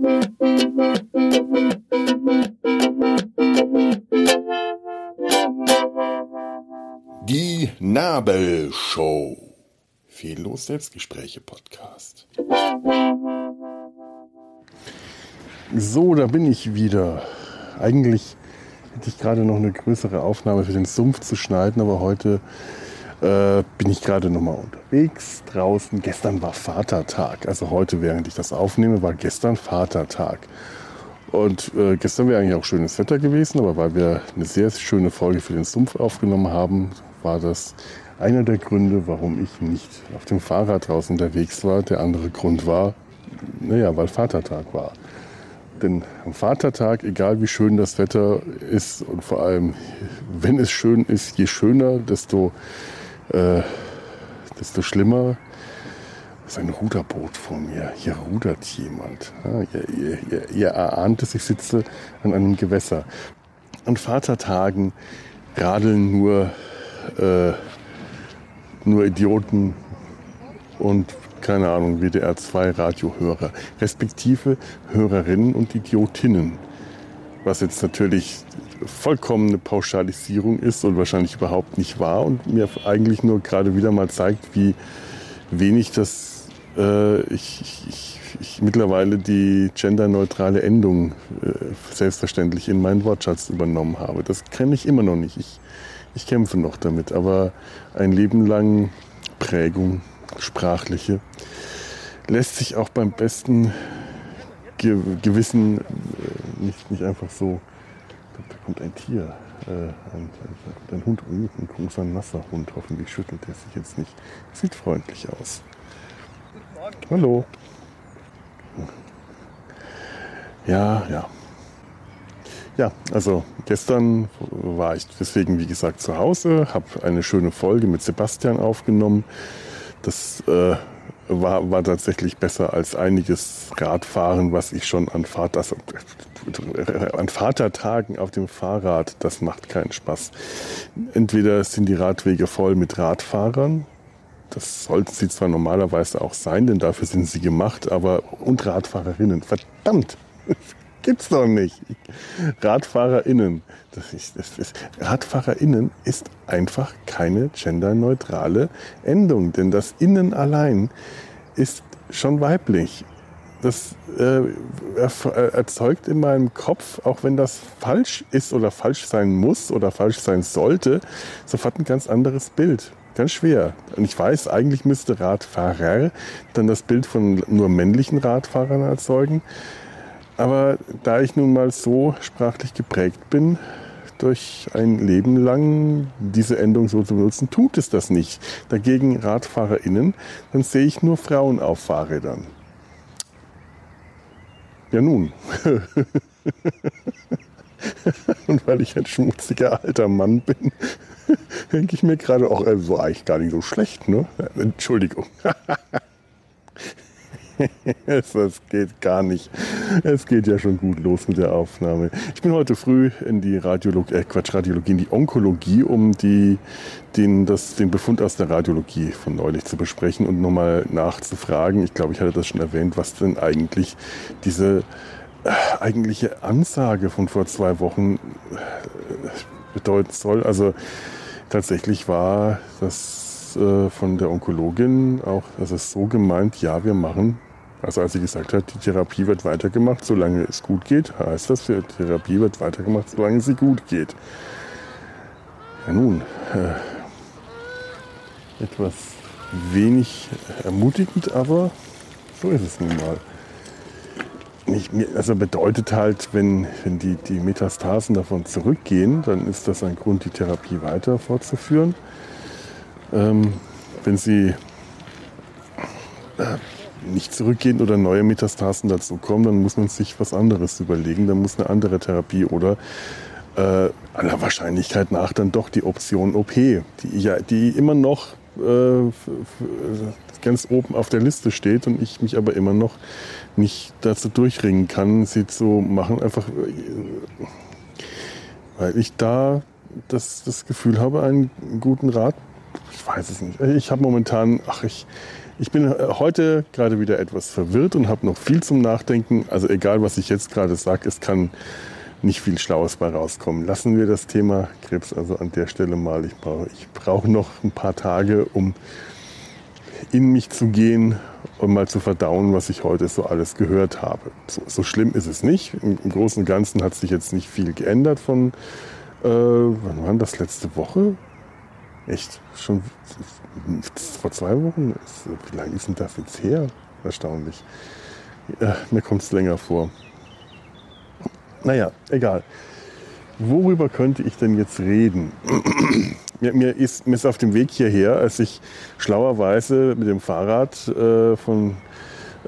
Die Nabelshow. Fehllos Selbstgespräche Podcast. So, da bin ich wieder. Eigentlich hätte ich gerade noch eine größere Aufnahme für den Sumpf zu schneiden, aber heute äh, bin ich gerade nochmal unterwegs draußen. Gestern war Vatertag. Also heute, während ich das aufnehme, war gestern Vatertag. Und äh, gestern wäre eigentlich auch schönes Wetter gewesen, aber weil wir eine sehr schöne Folge für den Sumpf aufgenommen haben, war das einer der Gründe, warum ich nicht auf dem Fahrrad draußen unterwegs war. Der andere Grund war, naja, weil Vatertag war. Denn am Vatertag, egal wie schön das Wetter ist und vor allem, wenn es schön ist, je schöner, desto, äh, desto schlimmer. Ist ein Ruderboot vor mir. Hier rudert jemand. Ja, ihr, ihr, ihr erahnt es, ich sitze an einem Gewässer. An Vatertagen radeln nur, äh, nur Idioten und keine Ahnung, WDR 2 Radiohörer, respektive Hörerinnen und Idiotinnen. Was jetzt natürlich vollkommene Pauschalisierung ist und wahrscheinlich überhaupt nicht wahr und mir eigentlich nur gerade wieder mal zeigt, wie wenig das äh, ich, ich, ich, mittlerweile die genderneutrale Endung äh, selbstverständlich in meinen Wortschatz übernommen habe. Das kenne ich immer noch nicht. Ich, ich kämpfe noch damit, aber ein Leben lang Prägung sprachliche, lässt sich auch beim besten Ge Gewissen äh, nicht, nicht einfach so. Da kommt ein Tier, äh, ein, ein, ein, Hund, ein großer nasser Hund. Hoffentlich schüttelt er sich jetzt nicht. Sieht freundlich aus. Hallo. Ja, ja. Ja, also gestern war ich deswegen, wie gesagt, zu Hause, habe eine schöne Folge mit Sebastian aufgenommen. Das äh, war, war tatsächlich besser als einiges Radfahren, was ich schon an, Vater, also, an Vatertagen auf dem Fahrrad, das macht keinen Spaß. Entweder sind die Radwege voll mit Radfahrern, das sollten sie zwar normalerweise auch sein, denn dafür sind sie gemacht, aber und Radfahrerinnen, verdammt, gibt's doch nicht. RadfahrerInnen. Das ist, das ist, RadfahrerInnen ist einfach keine genderneutrale Endung, denn das Innen allein ist schon weiblich. Das äh, erzeugt in meinem Kopf, auch wenn das falsch ist oder falsch sein muss oder falsch sein sollte, sofort ein ganz anderes Bild. Ganz schwer. Und ich weiß, eigentlich müsste Radfahrer dann das Bild von nur männlichen Radfahrern erzeugen. Aber da ich nun mal so sprachlich geprägt bin, durch ein Leben lang diese Endung so zu benutzen, tut es das nicht. Dagegen RadfahrerInnen, dann sehe ich nur Frauen auf Fahrrädern. Ja nun. Und weil ich ein schmutziger alter Mann bin, denke ich mir gerade auch, also eigentlich gar nicht so schlecht, ne? Entschuldigung. es geht gar nicht. Es geht ja schon gut los mit der Aufnahme. Ich bin heute früh in die Radiologie, äh Quatsch, Radiologie, in die Onkologie, um die, den, das, den Befund aus der Radiologie von neulich zu besprechen und nochmal nachzufragen. Ich glaube, ich hatte das schon erwähnt, was denn eigentlich diese äh, eigentliche Ansage von vor zwei Wochen äh, bedeuten soll. Also tatsächlich war das äh, von der Onkologin auch, das ist so gemeint, ja, wir machen also als sie gesagt hat, die Therapie wird weitergemacht, solange es gut geht, heißt das, die Therapie wird weitergemacht, solange sie gut geht. Ja nun, äh, etwas wenig ermutigend, aber so ist es nun mal. Ich, also bedeutet halt, wenn, wenn die, die Metastasen davon zurückgehen, dann ist das ein Grund, die Therapie weiter fortzuführen. Ähm, wenn sie äh, nicht zurückgehen oder neue Metastasen dazu kommen, dann muss man sich was anderes überlegen. Dann muss eine andere Therapie oder äh, aller Wahrscheinlichkeit nach dann doch die Option OP, die, ja, die immer noch äh, ganz oben auf der Liste steht und ich mich aber immer noch nicht dazu durchringen kann, sie zu machen, einfach weil ich da das, das Gefühl habe, einen guten Rat ich weiß es nicht. Ich habe momentan, ach ich, ich bin heute gerade wieder etwas verwirrt und habe noch viel zum Nachdenken. Also egal, was ich jetzt gerade sage, es kann nicht viel Schlaues bei rauskommen. Lassen wir das Thema Krebs also an der Stelle mal. Ich brauche ich brauch noch ein paar Tage, um in mich zu gehen und mal zu verdauen, was ich heute so alles gehört habe. So, so schlimm ist es nicht. Im, Im, Großen und Ganzen hat sich jetzt nicht viel geändert von, äh, wann war das, letzte Woche? Echt? Schon vor zwei Wochen? Wie lange ist denn das jetzt her? Erstaunlich. Ja, mir kommt es länger vor. Naja, egal. Worüber könnte ich denn jetzt reden? mir, mir, ist, mir ist auf dem Weg hierher, als ich schlauerweise mit dem Fahrrad äh, von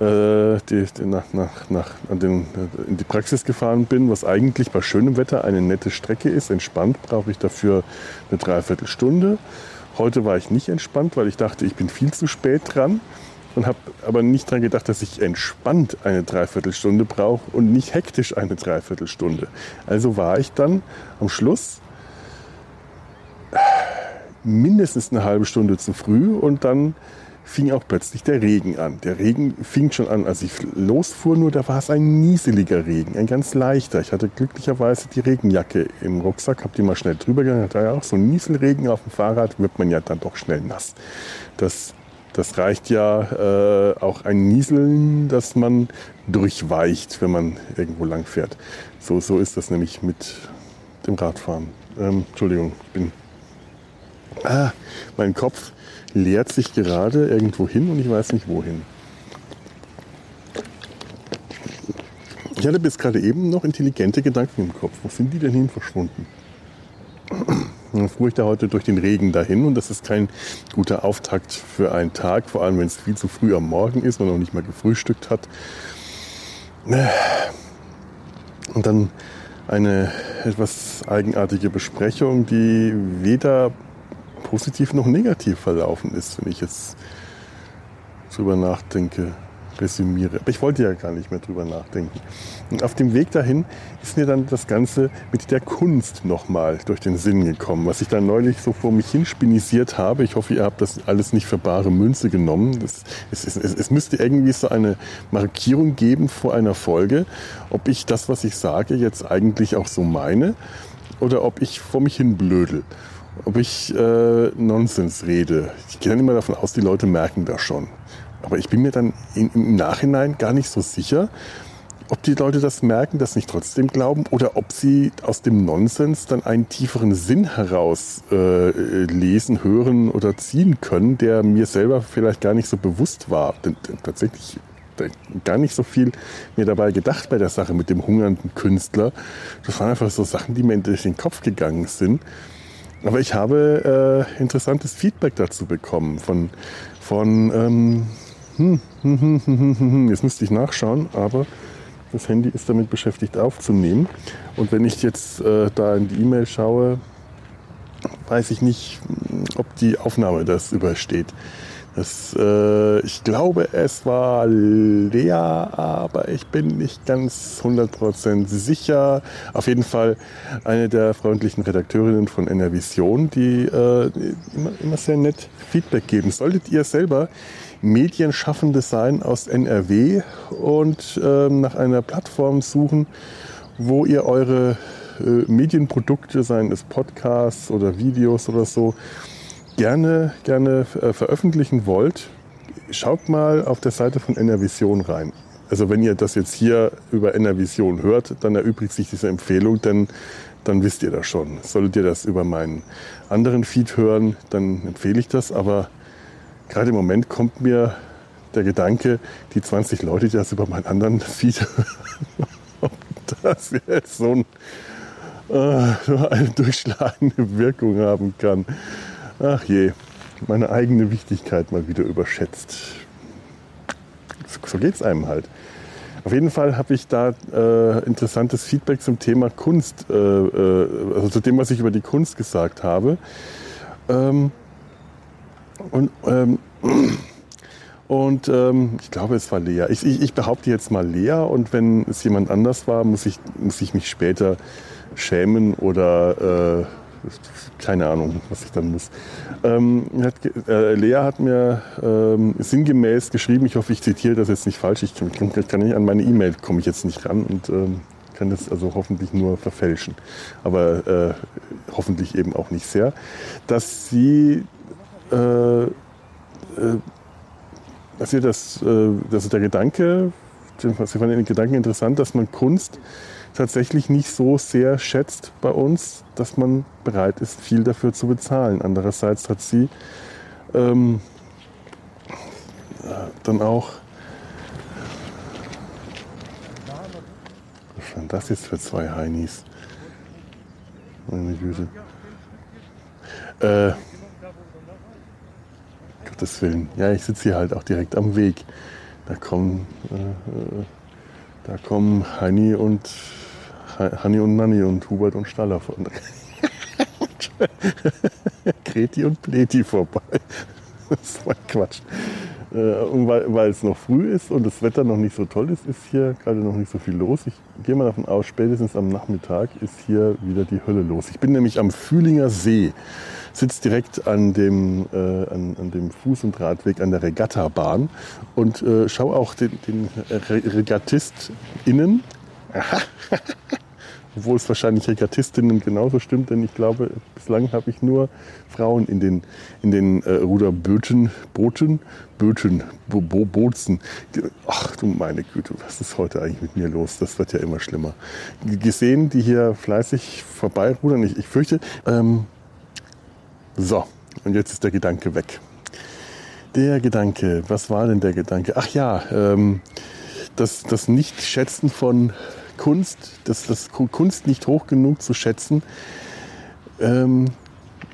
die, die nach, nach, nach, den, in die Praxis gefahren bin, was eigentlich bei schönem Wetter eine nette Strecke ist. Entspannt brauche ich dafür eine Dreiviertelstunde. Heute war ich nicht entspannt, weil ich dachte, ich bin viel zu spät dran und habe aber nicht daran gedacht, dass ich entspannt eine Dreiviertelstunde brauche und nicht hektisch eine Dreiviertelstunde. Also war ich dann am Schluss mindestens eine halbe Stunde zu früh und dann fing auch plötzlich der Regen an. Der Regen fing schon an, als ich losfuhr, nur da war es ein nieseliger Regen, ein ganz leichter. Ich hatte glücklicherweise die Regenjacke im Rucksack, habe die mal schnell drüber gegangen. Da ja auch so ein Nieselregen auf dem Fahrrad, wird man ja dann doch schnell nass. Das das reicht ja äh, auch ein Nieseln, dass man durchweicht, wenn man irgendwo lang fährt. So, so ist das nämlich mit dem Radfahren. Ähm, Entschuldigung, bin. Ah, mein Kopf leert sich gerade irgendwo hin und ich weiß nicht wohin. Ich hatte bis gerade eben noch intelligente Gedanken im Kopf. Wo sind die denn hin verschwunden? Dann fuhr ich da heute durch den Regen dahin und das ist kein guter Auftakt für einen Tag, vor allem wenn es viel zu früh am Morgen ist und noch nicht mal gefrühstückt hat. Und dann eine etwas eigenartige Besprechung, die weder positiv noch negativ verlaufen ist, wenn ich jetzt drüber nachdenke resümiere. Aber ich wollte ja gar nicht mehr drüber nachdenken. Und auf dem Weg dahin ist mir dann das Ganze mit der Kunst nochmal durch den Sinn gekommen, was ich dann neulich so vor mich hin spinisiert habe. Ich hoffe, ihr habt das alles nicht für bare Münze genommen. Das, es, es, es, es müsste irgendwie so eine Markierung geben vor einer Folge, ob ich das, was ich sage, jetzt eigentlich auch so meine oder ob ich vor mich hin blödel ob ich äh, Nonsens rede. Ich gehe dann immer davon aus, die Leute merken das schon. Aber ich bin mir dann im Nachhinein gar nicht so sicher, ob die Leute das merken, das nicht trotzdem glauben oder ob sie aus dem Nonsens dann einen tieferen Sinn heraus äh, lesen, hören oder ziehen können, der mir selber vielleicht gar nicht so bewusst war. Denn, denn tatsächlich gar nicht so viel mir dabei gedacht bei der Sache mit dem hungernden Künstler. Das waren einfach so Sachen, die mir durch den Kopf gegangen sind. Aber ich habe äh, interessantes Feedback dazu bekommen von, von ähm, hm, hm, hm, hm, hm, jetzt müsste ich nachschauen, aber das Handy ist damit beschäftigt aufzunehmen. Und wenn ich jetzt äh, da in die E-Mail schaue, weiß ich nicht, ob die Aufnahme das übersteht. Das, äh, ich glaube, es war Lea, aber ich bin nicht ganz 100% sicher. Auf jeden Fall eine der freundlichen Redakteurinnen von NRVision, die äh, immer, immer sehr nett Feedback geben. Solltet ihr selber Medienschaffende sein aus NRW und ähm, nach einer Plattform suchen, wo ihr eure äh, Medienprodukte, seien es Podcasts oder Videos oder so, gerne, gerne äh, veröffentlichen wollt, schaut mal auf der Seite von NRVision rein. Also wenn ihr das jetzt hier über NRVision hört, dann erübrigt sich diese Empfehlung, denn dann wisst ihr das schon. Solltet ihr das über meinen anderen Feed hören, dann empfehle ich das, aber gerade im Moment kommt mir der Gedanke, die 20 Leute, die das über meinen anderen Feed ob das jetzt so ein, äh, eine durchschlagende Wirkung haben kann. Ach je, meine eigene Wichtigkeit mal wieder überschätzt. So geht es einem halt. Auf jeden Fall habe ich da äh, interessantes Feedback zum Thema Kunst, äh, äh, also zu dem, was ich über die Kunst gesagt habe. Ähm, und, ähm, und ähm, ich glaube, es war Lea. Ich, ich, ich, behaupte jetzt mal Lea und wenn es jemand anders war, muss ich, muss ich mich später schämen oder keine Ahnung, was ich dann muss. Ähm, hat, äh, Lea hat mir ähm, sinngemäß geschrieben, ich hoffe, ich zitiere das jetzt nicht falsch, ich kann, kann nicht an meine E-Mail, komme ich jetzt nicht ran und ähm, kann das also hoffentlich nur verfälschen, aber äh, hoffentlich eben auch nicht sehr, dass sie, äh, äh, dass sie das, äh, dass der Gedanke, sie fanden den Gedanken interessant, dass man Kunst tatsächlich nicht so sehr schätzt bei uns, dass man bereit ist, viel dafür zu bezahlen. Andererseits hat sie ähm, dann auch. Was waren das jetzt für zwei Heinis? Meine Güte. Äh, Gottes Willen. Ja, ich sitze hier halt auch direkt am Weg. Da kommen, äh, äh da kommen Heini und Hanni und Nanni und Hubert und Staller von. Kreti und Pleti vorbei. Das war Quatsch. Äh, und weil, weil, es noch früh ist und das Wetter noch nicht so toll ist, ist hier gerade noch nicht so viel los. Ich gehe mal davon aus, spätestens am Nachmittag ist hier wieder die Hölle los. Ich bin nämlich am Fühlinger See, sitze direkt an dem, äh, an, an, dem Fuß- und Radweg an der Regattabahn und äh, schaue auch den, den RegattistInnen obwohl es wahrscheinlich Regattistinnen genauso stimmt, denn ich glaube, bislang habe ich nur Frauen in den, in den äh, Ruderböten, Booten, Böten, Bo Bo Bootsen. Ach du meine Güte, was ist heute eigentlich mit mir los? Das wird ja immer schlimmer. Gesehen, die hier fleißig vorbeirudern. Ich, ich fürchte, ähm, so, und jetzt ist der Gedanke weg. Der Gedanke, was war denn der Gedanke? Ach ja, ähm, das, das Nichtschätzen von Kunst, das, das Kunst nicht hoch genug zu schätzen, ähm,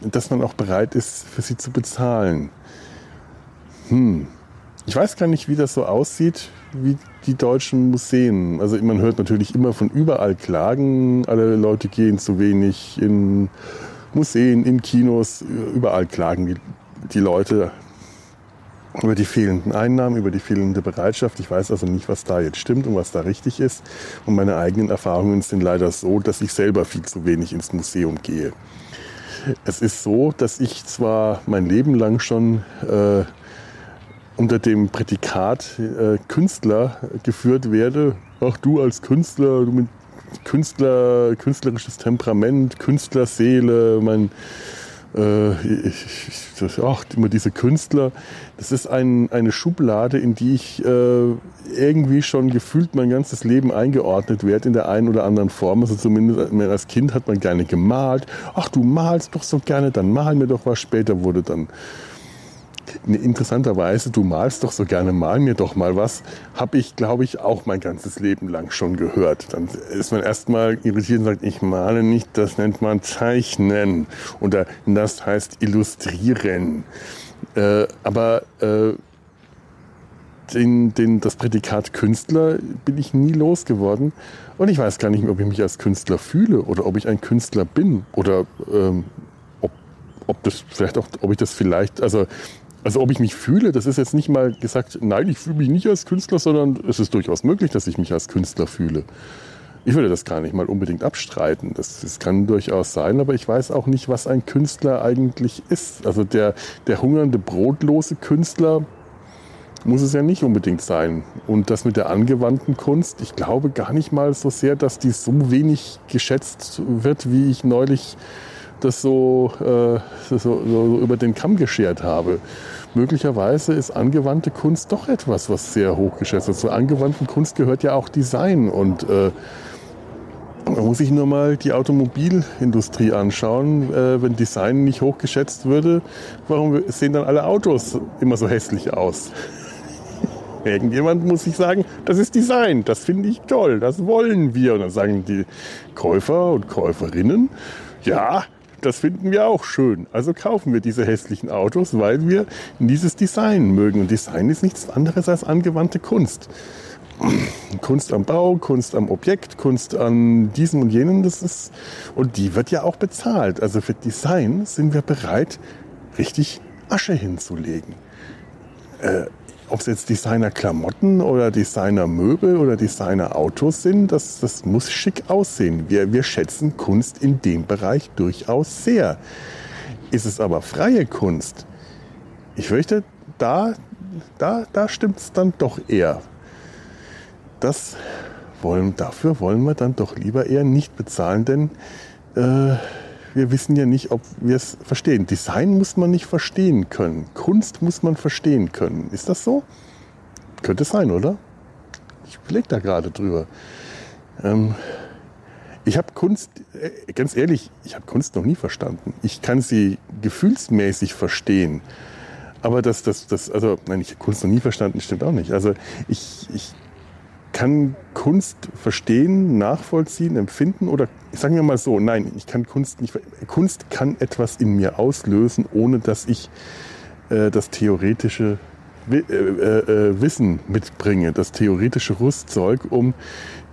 dass man auch bereit ist, für sie zu bezahlen. Hm. Ich weiß gar nicht, wie das so aussieht, wie die deutschen Museen. Also man hört natürlich immer von überall Klagen, alle Leute gehen zu wenig in Museen, in Kinos, überall klagen die, die Leute über die fehlenden Einnahmen, über die fehlende Bereitschaft. Ich weiß also nicht, was da jetzt stimmt und was da richtig ist. Und meine eigenen Erfahrungen sind leider so, dass ich selber viel zu wenig ins Museum gehe. Es ist so, dass ich zwar mein Leben lang schon äh, unter dem Prädikat äh, Künstler geführt werde. Ach du als Künstler, du mit Künstler, künstlerisches Temperament, Künstlerseele, mein äh, ich, ich, ach, immer diese Künstler, das ist ein, eine Schublade, in die ich äh, irgendwie schon gefühlt mein ganzes Leben eingeordnet werde in der einen oder anderen Form. Also zumindest als Kind hat man gerne gemalt. Ach, du malst doch so gerne, dann mal mir doch was. Später wurde dann interessanterweise, du malst doch so gerne, mal mir doch mal was, habe ich, glaube ich, auch mein ganzes Leben lang schon gehört. Dann ist man erstmal irritiert und sagt, ich male nicht, das nennt man Zeichnen. Oder das heißt Illustrieren. Äh, aber äh, den, den, das Prädikat Künstler bin ich nie losgeworden. Und ich weiß gar nicht mehr, ob ich mich als Künstler fühle oder ob ich ein Künstler bin oder ähm, ob, ob das vielleicht auch, ob ich das vielleicht, also also ob ich mich fühle, das ist jetzt nicht mal gesagt, nein, ich fühle mich nicht als Künstler, sondern es ist durchaus möglich, dass ich mich als Künstler fühle. Ich würde das gar nicht mal unbedingt abstreiten. Das, das kann durchaus sein, aber ich weiß auch nicht, was ein Künstler eigentlich ist. Also der, der hungernde, brotlose Künstler muss es ja nicht unbedingt sein. Und das mit der angewandten Kunst, ich glaube gar nicht mal so sehr, dass die so wenig geschätzt wird, wie ich neulich das so, äh, so, so, über den Kamm geschert habe. Möglicherweise ist angewandte Kunst doch etwas, was sehr hoch geschätzt wird. Zur angewandten Kunst gehört ja auch Design und äh, man muss sich nur mal die Automobilindustrie anschauen. Äh, wenn Design nicht hochgeschätzt würde, warum sehen dann alle Autos immer so hässlich aus? Irgendjemand muss sich sagen, das ist Design, das finde ich toll, das wollen wir. Und dann sagen die Käufer und Käuferinnen, ja, das finden wir auch schön. Also kaufen wir diese hässlichen Autos, weil wir dieses Design mögen. Und Design ist nichts anderes als angewandte Kunst. Kunst am Bau, Kunst am Objekt, Kunst an diesem und jenem, das ist, und die wird ja auch bezahlt. Also für Design sind wir bereit, richtig Asche hinzulegen. Äh, ob es jetzt Designer-Klamotten oder Designer-Möbel oder Designer-Autos sind, das, das muss schick aussehen. Wir, wir schätzen Kunst in dem Bereich durchaus sehr. Ist es aber freie Kunst? Ich fürchte, da, da, da stimmt es dann doch eher. Das wollen, dafür wollen wir dann doch lieber eher nicht bezahlen, denn äh, wir wissen ja nicht, ob wir es verstehen. Design muss man nicht verstehen können. Kunst muss man verstehen können. Ist das so? Könnte sein, oder? Ich überlege da gerade drüber. Ähm, ich habe Kunst, äh, ganz ehrlich, ich habe Kunst noch nie verstanden. Ich kann sie gefühlsmäßig verstehen. Aber das, das, das, also, nein, ich habe Kunst noch nie verstanden, stimmt auch nicht. Also ich, ich kann Kunst verstehen, nachvollziehen, empfinden oder sagen wir mal so, nein, ich kann Kunst nicht. Kunst kann etwas in mir auslösen, ohne dass ich äh, das theoretische äh, äh, Wissen mitbringe, das theoretische Rüstzeug, um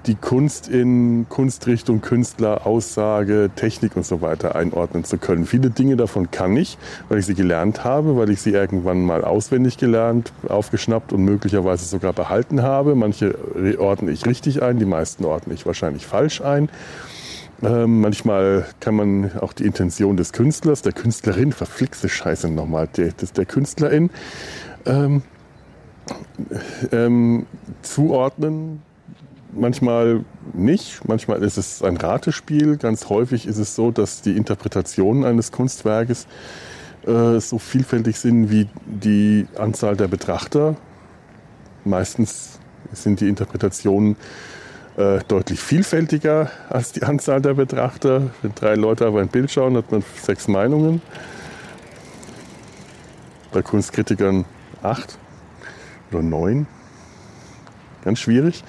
die Kunst in Kunstrichtung, Künstler, Aussage, Technik und so weiter einordnen zu können. Viele Dinge davon kann ich, weil ich sie gelernt habe, weil ich sie irgendwann mal auswendig gelernt, aufgeschnappt und möglicherweise sogar behalten habe. Manche ordne ich richtig ein, die meisten ordne ich wahrscheinlich falsch ein. Ähm, manchmal kann man auch die Intention des Künstlers, der Künstlerin, verflixte Scheiße nochmal, der, der Künstlerin, ähm, ähm, zuordnen. Manchmal nicht, manchmal ist es ein Ratespiel. Ganz häufig ist es so, dass die Interpretationen eines Kunstwerkes äh, so vielfältig sind wie die Anzahl der Betrachter. Meistens sind die Interpretationen äh, deutlich vielfältiger als die Anzahl der Betrachter. Wenn drei Leute auf ein Bild schauen, hat man sechs Meinungen. Bei Kunstkritikern acht oder neun. Ganz schwierig.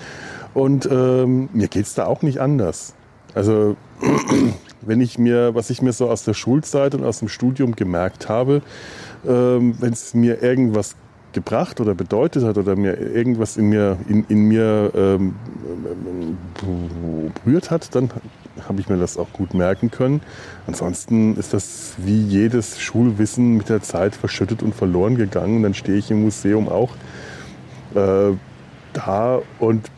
Und ähm, mir geht es da auch nicht anders. Also wenn ich mir, was ich mir so aus der Schulzeit und aus dem Studium gemerkt habe, ähm, wenn es mir irgendwas gebracht oder bedeutet hat oder mir irgendwas in mir, in, in mir ähm, berührt hat, dann habe ich mir das auch gut merken können. Ansonsten ist das wie jedes Schulwissen mit der Zeit verschüttet und verloren gegangen. Dann stehe ich im Museum auch äh, da und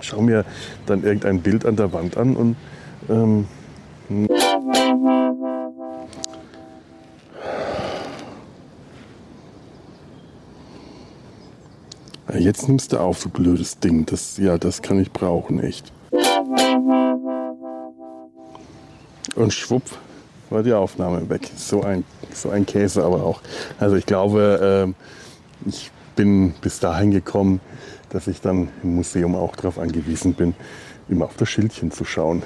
schaue mir dann irgendein Bild an der Wand an und ähm, Jetzt nimmst du auf, du blödes Ding. Das, ja, das kann ich brauchen, echt. Und schwupp war die Aufnahme weg. So ein, so ein Käse aber auch. Also ich glaube, äh, ich bin bis dahin gekommen, dass ich dann im Museum auch darauf angewiesen bin, immer auf das Schildchen zu schauen,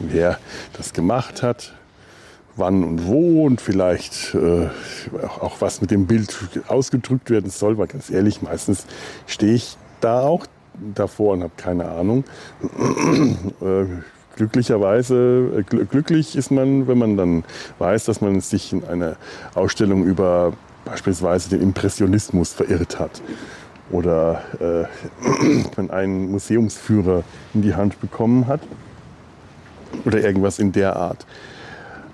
wer das gemacht hat, wann und wo und vielleicht äh, auch, was mit dem Bild ausgedrückt werden soll, weil ganz ehrlich, meistens stehe ich da auch davor und habe keine Ahnung. äh, glücklicherweise, äh, gl glücklich ist man, wenn man dann weiß, dass man sich in einer Ausstellung über beispielsweise den Impressionismus verirrt hat oder äh, wenn ein Museumsführer in die Hand bekommen hat oder irgendwas in der Art.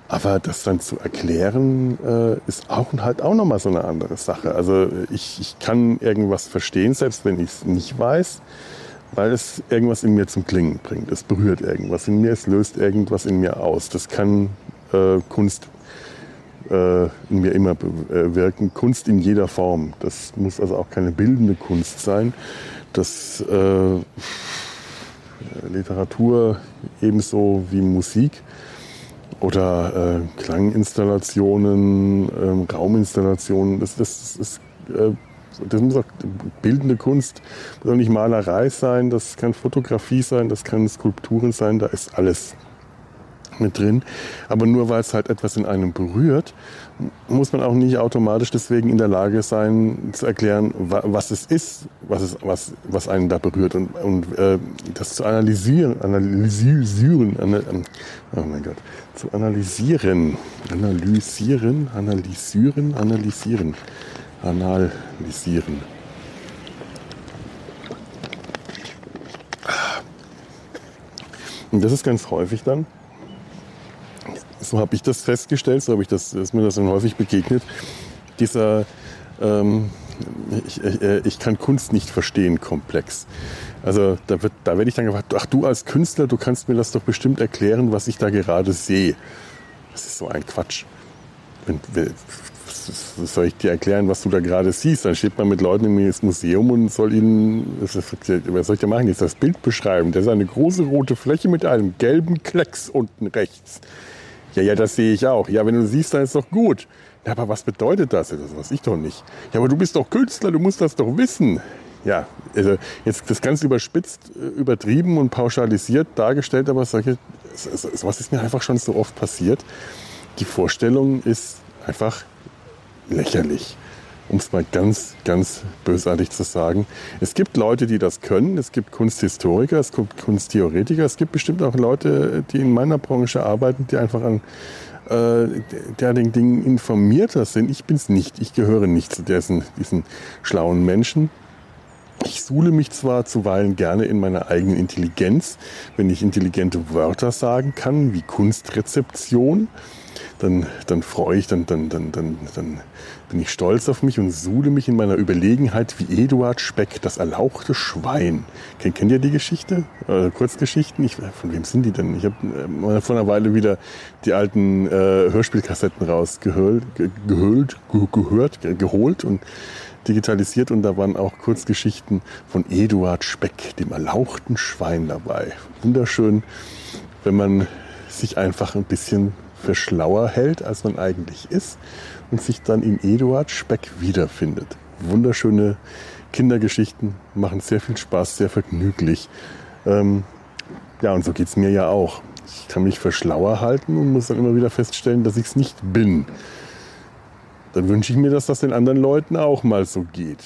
Aber das dann zu erklären, äh, ist auch halt auch nochmal so eine andere Sache. Also ich, ich kann irgendwas verstehen, selbst wenn ich es nicht weiß, weil es irgendwas in mir zum Klingen bringt. Es berührt irgendwas in mir, es löst irgendwas in mir aus. Das kann äh, Kunst in mir immer bewirken. Kunst in jeder Form. Das muss also auch keine bildende Kunst sein. Das äh, Literatur ebenso wie Musik oder äh, Klanginstallationen, ähm, Rauminstallationen. Das, das, das, äh, das muss auch bildende Kunst, das soll nicht Malerei sein, das kann Fotografie sein, das kann Skulpturen sein, da ist alles mit drin. Aber nur weil es halt etwas in einem berührt, muss man auch nicht automatisch deswegen in der Lage sein zu erklären, was es ist, was, es, was, was einen da berührt und, und äh, das zu analysieren, analysieren, ähm, oh mein Gott, zu analysieren, analysieren, analysieren, analysieren, analysieren. Und das ist ganz häufig dann, so habe ich das festgestellt, so habe ich das, ist mir das dann häufig begegnet, dieser ähm, ich, äh, ich, kann Kunst nicht verstehen, komplex. Also da, wird, da werde ich dann gefragt, ach du als Künstler, du kannst mir das doch bestimmt erklären, was ich da gerade sehe. Das ist so ein Quatsch. Wenn, soll ich dir erklären, was du da gerade siehst? Dann steht man mit Leuten im Museum und soll ihnen, was soll ich da machen? Jetzt das Bild beschreiben. Das ist eine große rote Fläche mit einem gelben Klecks unten rechts. Ja, ja, das sehe ich auch. Ja, wenn du siehst, dann ist doch gut. Ja, aber was bedeutet das? Das weiß ich doch nicht. Ja, aber du bist doch Künstler, du musst das doch wissen. Ja, also jetzt das ganz überspitzt, äh, übertrieben und pauschalisiert dargestellt, aber solche, sowas ist mir einfach schon so oft passiert. Die Vorstellung ist einfach lächerlich, um es mal ganz, ganz bösartig zu sagen. Es gibt Leute, die das können, es gibt Kunsthistoriker, es gibt Kunsttheoretiker, es gibt bestimmt auch Leute, die in meiner Branche arbeiten, die einfach an äh, derartigen Dingen informierter sind. Ich bin es nicht, ich gehöre nicht zu diesen, diesen schlauen Menschen. Ich suhle mich zwar zuweilen gerne in meiner eigenen Intelligenz, wenn ich intelligente Wörter sagen kann, wie Kunstrezeption, dann, dann freue ich, dann, dann, dann, dann, dann bin ich stolz auf mich und suhle mich in meiner Überlegenheit wie Eduard Speck, das erlauchte Schwein. Kennt, kennt ihr die Geschichte? Äh, Kurzgeschichten? Ich, von wem sind die denn? Ich habe äh, vor einer Weile wieder die alten äh, Hörspielkassetten rausgehört, gehört, gehört, geholt und digitalisiert und da waren auch Kurzgeschichten von Eduard Speck, dem erlauchten Schwein dabei. Wunderschön, wenn man sich einfach ein bisschen für schlauer hält, als man eigentlich ist und sich dann in Eduard Speck wiederfindet. Wunderschöne Kindergeschichten, machen sehr viel Spaß, sehr vergnüglich. Ähm, ja, und so geht es mir ja auch. Ich kann mich für schlauer halten und muss dann immer wieder feststellen, dass ich es nicht bin. Dann wünsche ich mir, dass das den anderen Leuten auch mal so geht.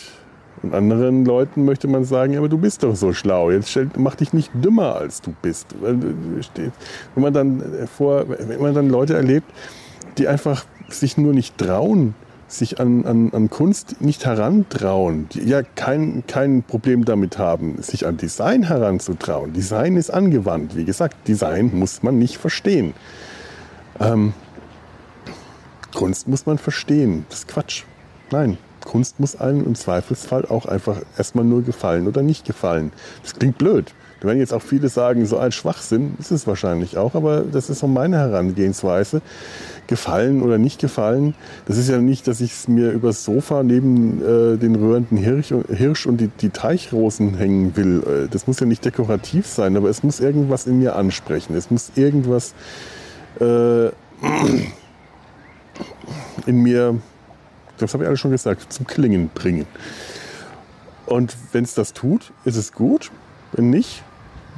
Und anderen Leuten möchte man sagen, aber du bist doch so schlau. Jetzt stell, mach dich nicht dümmer, als du bist. Wenn man dann vor, wenn man dann Leute erlebt, die einfach sich nur nicht trauen, sich an, an, an Kunst nicht herantrauen, die ja kein, kein Problem damit haben, sich an Design heranzutrauen. Design ist angewandt. Wie gesagt, Design muss man nicht verstehen. Ähm, Kunst muss man verstehen. Das ist Quatsch. Nein, Kunst muss einem im Zweifelsfall auch einfach erstmal nur gefallen oder nicht gefallen. Das klingt blöd. Da werden jetzt auch viele sagen, so ein Schwachsinn ist es wahrscheinlich auch, aber das ist so meine Herangehensweise. Gefallen oder nicht gefallen, das ist ja nicht, dass ich es mir übers Sofa neben äh, den rührenden Hirsch, Hirsch und die, die, Teichrosen hängen will. Äh, das muss ja nicht dekorativ sein, aber es muss irgendwas in mir ansprechen. Es muss irgendwas äh, in mir das habe ich alles schon gesagt, zum Klingen bringen. Und wenn es das tut, ist es gut. Wenn nicht,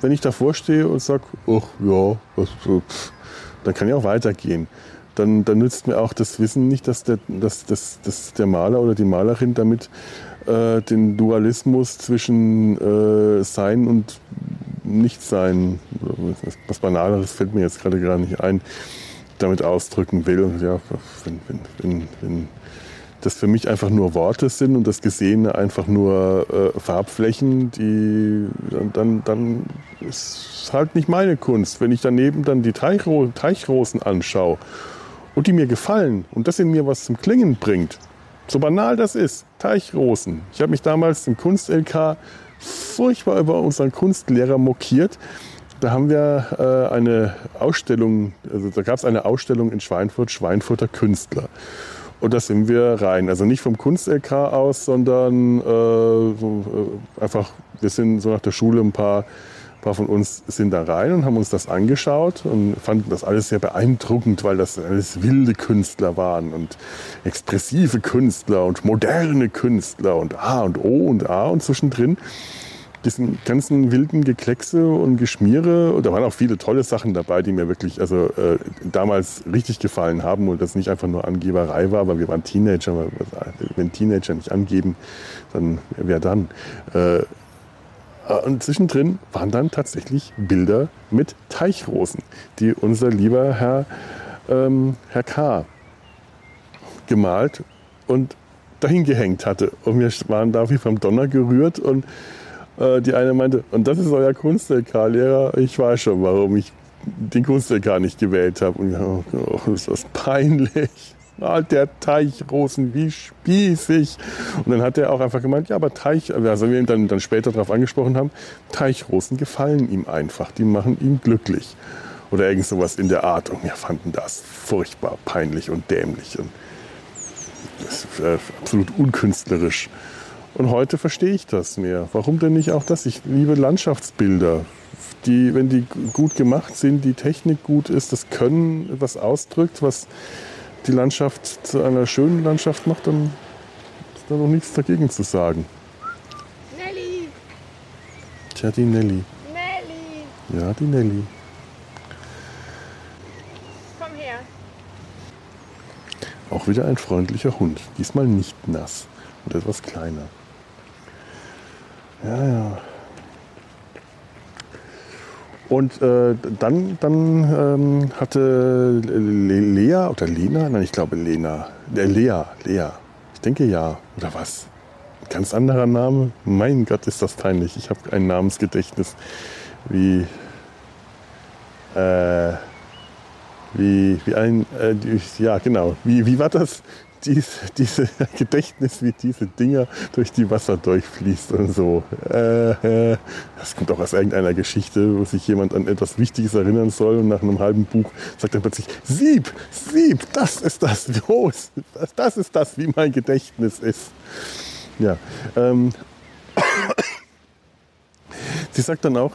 wenn ich davor stehe und sage, ach ja, was, pff, dann kann ich auch weitergehen. Dann, dann nützt mir auch das Wissen nicht, dass der, dass, dass, dass der Maler oder die Malerin damit äh, den Dualismus zwischen äh, Sein und Nichtsein, was Banaleres fällt mir jetzt gerade gar nicht ein, damit ausdrücken will. Ja, wenn, wenn, wenn, wenn das für mich einfach nur Worte sind und das Gesehene einfach nur äh, Farbflächen, die dann, dann ist halt nicht meine Kunst. Wenn ich daneben dann die Teichro Teichrosen anschaue und die mir gefallen und das in mir was zum Klingen bringt, so banal das ist, Teichrosen. Ich habe mich damals im Kunst-LK furchtbar über unseren Kunstlehrer mokiert. Da haben wir äh, eine Ausstellung, also da gab es eine Ausstellung in Schweinfurt, Schweinfurter Künstler. Und da sind wir rein. Also nicht vom Kunst-LK aus, sondern äh, äh, einfach, wir sind so nach der Schule ein paar, paar von uns sind da rein und haben uns das angeschaut und fanden das alles sehr beeindruckend, weil das alles wilde Künstler waren und expressive Künstler und moderne Künstler und A und O und A und zwischendrin diesen ganzen wilden Gekleckse und Geschmiere. Und da waren auch viele tolle Sachen dabei, die mir wirklich also äh, damals richtig gefallen haben und das nicht einfach nur Angeberei war, weil wir waren Teenager. Wenn Teenager nicht angeben, dann wer dann? Äh, und zwischendrin waren dann tatsächlich Bilder mit Teichrosen, die unser lieber Herr, ähm, Herr K. gemalt und dahin gehängt hatte. Und wir waren da wie vom Donner gerührt und äh, die eine meinte, und das ist euer Kunst-LK-Lehrer. Ich weiß schon, warum ich den Kunst-LK nicht gewählt habe. Und oh, oh, ist das peinlich. malt der Teichrosen, wie spießig. Und dann hat er auch einfach gemeint, ja, aber Teich, also wir ihn dann, dann später darauf angesprochen haben, Teichrosen gefallen ihm einfach, die machen ihn glücklich. Oder irgend sowas in der Art. Und wir fanden das furchtbar peinlich und dämlich. Und das ist äh, absolut unkünstlerisch. Und heute verstehe ich das mehr. Warum denn nicht auch das? Ich liebe Landschaftsbilder die, wenn die gut gemacht sind, die Technik gut ist, das Können was ausdrückt, was die Landschaft zu einer schönen Landschaft macht, dann ist da noch nichts dagegen zu sagen. Nelly! Tja, die Nelly. Nelly! Ja, die Nelly. Komm her. Auch wieder ein freundlicher Hund. Diesmal nicht nass und etwas kleiner. Ja, ja. Und äh, dann, dann ähm, hatte Le Lea oder Lena, nein, ich glaube Lena, äh, Lea, Lea, ich denke ja, oder was? Ganz anderer Name? Mein Gott, ist das peinlich. Ich habe ein Namensgedächtnis wie, äh, wie, wie ein, äh, ja genau, wie, wie war das? Dies, diese Gedächtnis, wie diese Dinger durch die Wasser durchfließt und so. Äh, das kommt auch aus irgendeiner Geschichte, wo sich jemand an etwas Wichtiges erinnern soll und nach einem halben Buch sagt dann plötzlich, Sieb, Sieb, das ist das, los, das, das ist das, wie mein Gedächtnis ist. Ja, ähm, Sie sagt dann auch,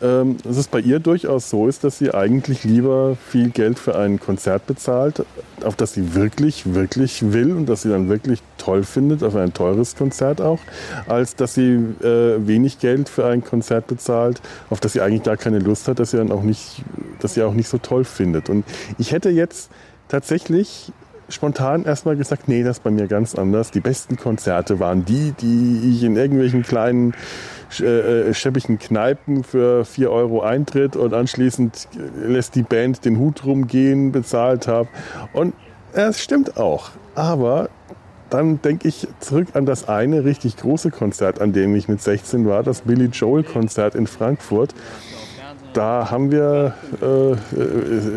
ähm, dass es bei ihr durchaus so ist, dass sie eigentlich lieber viel Geld für ein Konzert bezahlt, auf das sie wirklich, wirklich will und das sie dann wirklich toll findet, auf ein teures Konzert auch, als dass sie äh, wenig Geld für ein Konzert bezahlt, auf das sie eigentlich gar keine Lust hat, dass sie dann auch nicht, dass sie auch nicht so toll findet. Und ich hätte jetzt tatsächlich spontan erstmal gesagt, nee, das ist bei mir ganz anders. Die besten Konzerte waren die, die ich in irgendwelchen kleinen äh, äh, schäbigen Kneipen für 4 Euro Eintritt und anschließend lässt die Band den Hut rumgehen, bezahlt habe. Und es stimmt auch. Aber dann denke ich zurück an das eine richtig große Konzert, an dem ich mit 16 war, das Billy Joel Konzert in Frankfurt. Da haben wir äh,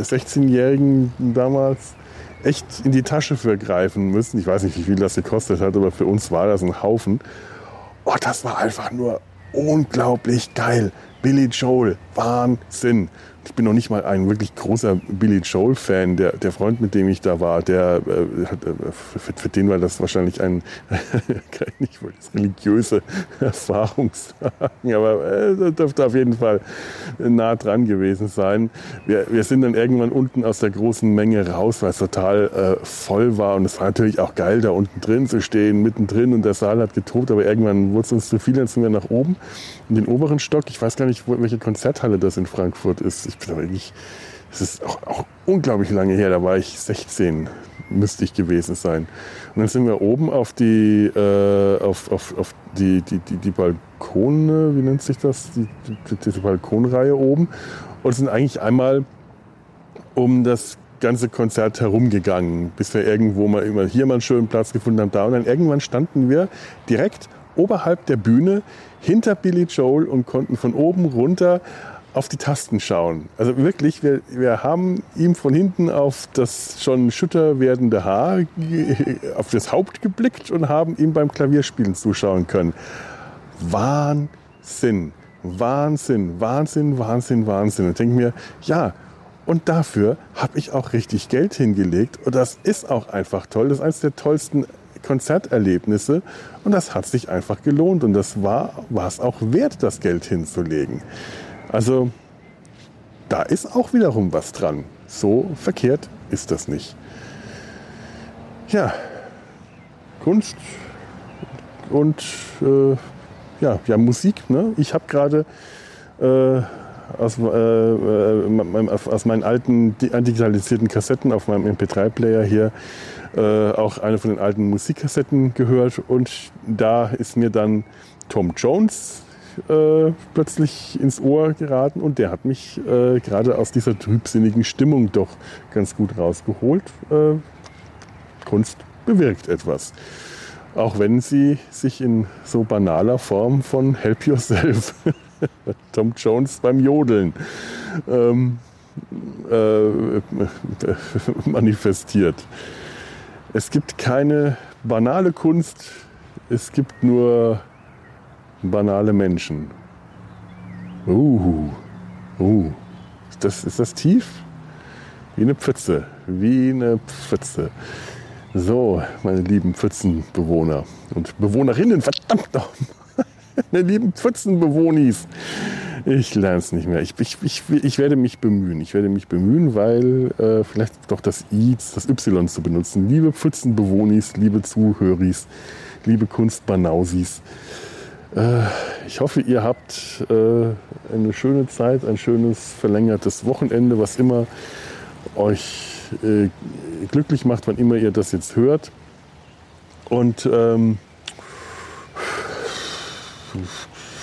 16-Jährigen äh, damals echt in die Tasche für greifen müssen. Ich weiß nicht, wie viel das gekostet hat, aber für uns war das ein Haufen. Oh, das war einfach nur unglaublich geil. Billy Joel, Wahnsinn. Ich bin noch nicht mal ein wirklich großer Billy Joel-Fan. Der, der Freund, mit dem ich da war, der äh, hat, äh, für, für, den war das wahrscheinlich ein, ich wollte das religiöse Erfahrung sagen, aber äh, dürfte auf jeden Fall nah dran gewesen sein. Wir, wir sind dann irgendwann unten aus der großen Menge raus, weil es total äh, voll war. Und es war natürlich auch geil, da unten drin zu stehen, mittendrin. Und der Saal hat getobt, aber irgendwann wurde es uns zu viel, dann sind wir nach oben in den oberen Stock. Ich weiß gar nicht, welche Konzerthalle das in Frankfurt ist. Ich bin aber wirklich, es ist auch, auch, unglaublich lange her, da war ich 16, müsste ich gewesen sein. Und dann sind wir oben auf die, äh, auf, auf, auf die, die, die, die Balkone, wie nennt sich das, die, die, diese Balkonreihe oben. Und sind eigentlich einmal um das ganze Konzert herumgegangen, bis wir irgendwo mal immer hier mal einen schönen Platz gefunden haben, da. Und dann irgendwann standen wir direkt oberhalb der Bühne hinter Billy Joel und konnten von oben runter auf die Tasten schauen. Also wirklich, wir, wir haben ihm von hinten auf das schon schütter werdende Haar, auf das Haupt geblickt und haben ihm beim Klavierspielen zuschauen können. Wahnsinn, Wahnsinn, Wahnsinn, Wahnsinn, Wahnsinn. Und ich denke mir, ja, und dafür habe ich auch richtig Geld hingelegt. Und das ist auch einfach toll. Das ist eines der tollsten Konzerterlebnisse und das hat sich einfach gelohnt und das war es auch wert, das Geld hinzulegen. Also da ist auch wiederum was dran. So verkehrt ist das nicht. Ja, Kunst und äh, ja, ja, Musik. Ne? Ich habe gerade äh, aus, äh, äh aus meinen alten digitalisierten Kassetten auf meinem MP3-Player hier äh, auch eine von den alten Musikkassetten gehört und da ist mir dann Tom Jones äh, plötzlich ins Ohr geraten und der hat mich äh, gerade aus dieser trübsinnigen Stimmung doch ganz gut rausgeholt. Äh, Kunst bewirkt etwas. Auch wenn sie sich in so banaler Form von Help Yourself, Tom Jones beim Jodeln, ähm, äh, manifestiert. Es gibt keine banale Kunst, es gibt nur banale Menschen. Uh, uh, ist das, ist das tief? Wie eine Pfütze, wie eine Pfütze. So, meine lieben Pfützenbewohner und Bewohnerinnen, verdammt noch, meine lieben Pfützenbewohnis. Ich lerne es nicht mehr. Ich, ich, ich, ich, werde mich bemühen. Ich werde mich bemühen, weil äh, vielleicht doch das I, das Y zu benutzen. Liebe Pfützenbewohnis, liebe Zuhöris, liebe Kunstbanausis. Äh, ich hoffe, ihr habt äh, eine schöne Zeit, ein schönes verlängertes Wochenende, was immer euch äh, glücklich macht, wann immer ihr das jetzt hört. Und ähm,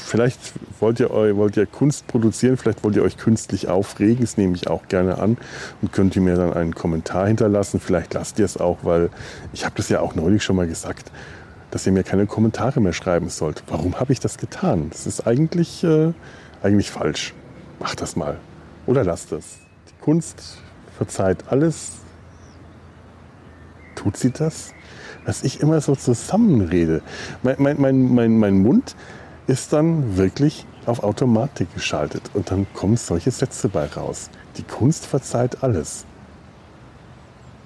vielleicht wollt ihr, wollt ihr Kunst produzieren, vielleicht wollt ihr euch künstlich aufregen, das nehme ich auch gerne an und könnt ihr mir dann einen Kommentar hinterlassen. Vielleicht lasst ihr es auch, weil ich habe das ja auch neulich schon mal gesagt, dass ihr mir keine Kommentare mehr schreiben sollt. Warum habe ich das getan? Das ist eigentlich, äh, eigentlich falsch. Macht das mal. Oder lasst es. Die Kunst verzeiht alles. Tut sie das? Dass ich immer so zusammenrede. Mein, mein, mein, mein, mein Mund ist dann wirklich auf Automatik geschaltet und dann kommen solche Sätze bei raus. Die Kunst verzeiht alles.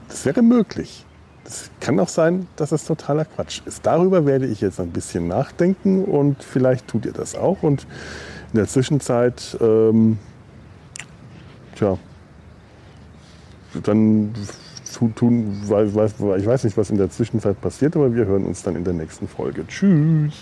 Das wäre möglich. Das kann auch sein, dass es totaler Quatsch ist. Darüber werde ich jetzt ein bisschen nachdenken und vielleicht tut ihr das auch. Und in der Zwischenzeit, ähm, tja, dann tun, weil, weil, ich weiß nicht, was in der Zwischenzeit passiert, aber wir hören uns dann in der nächsten Folge. Tschüss.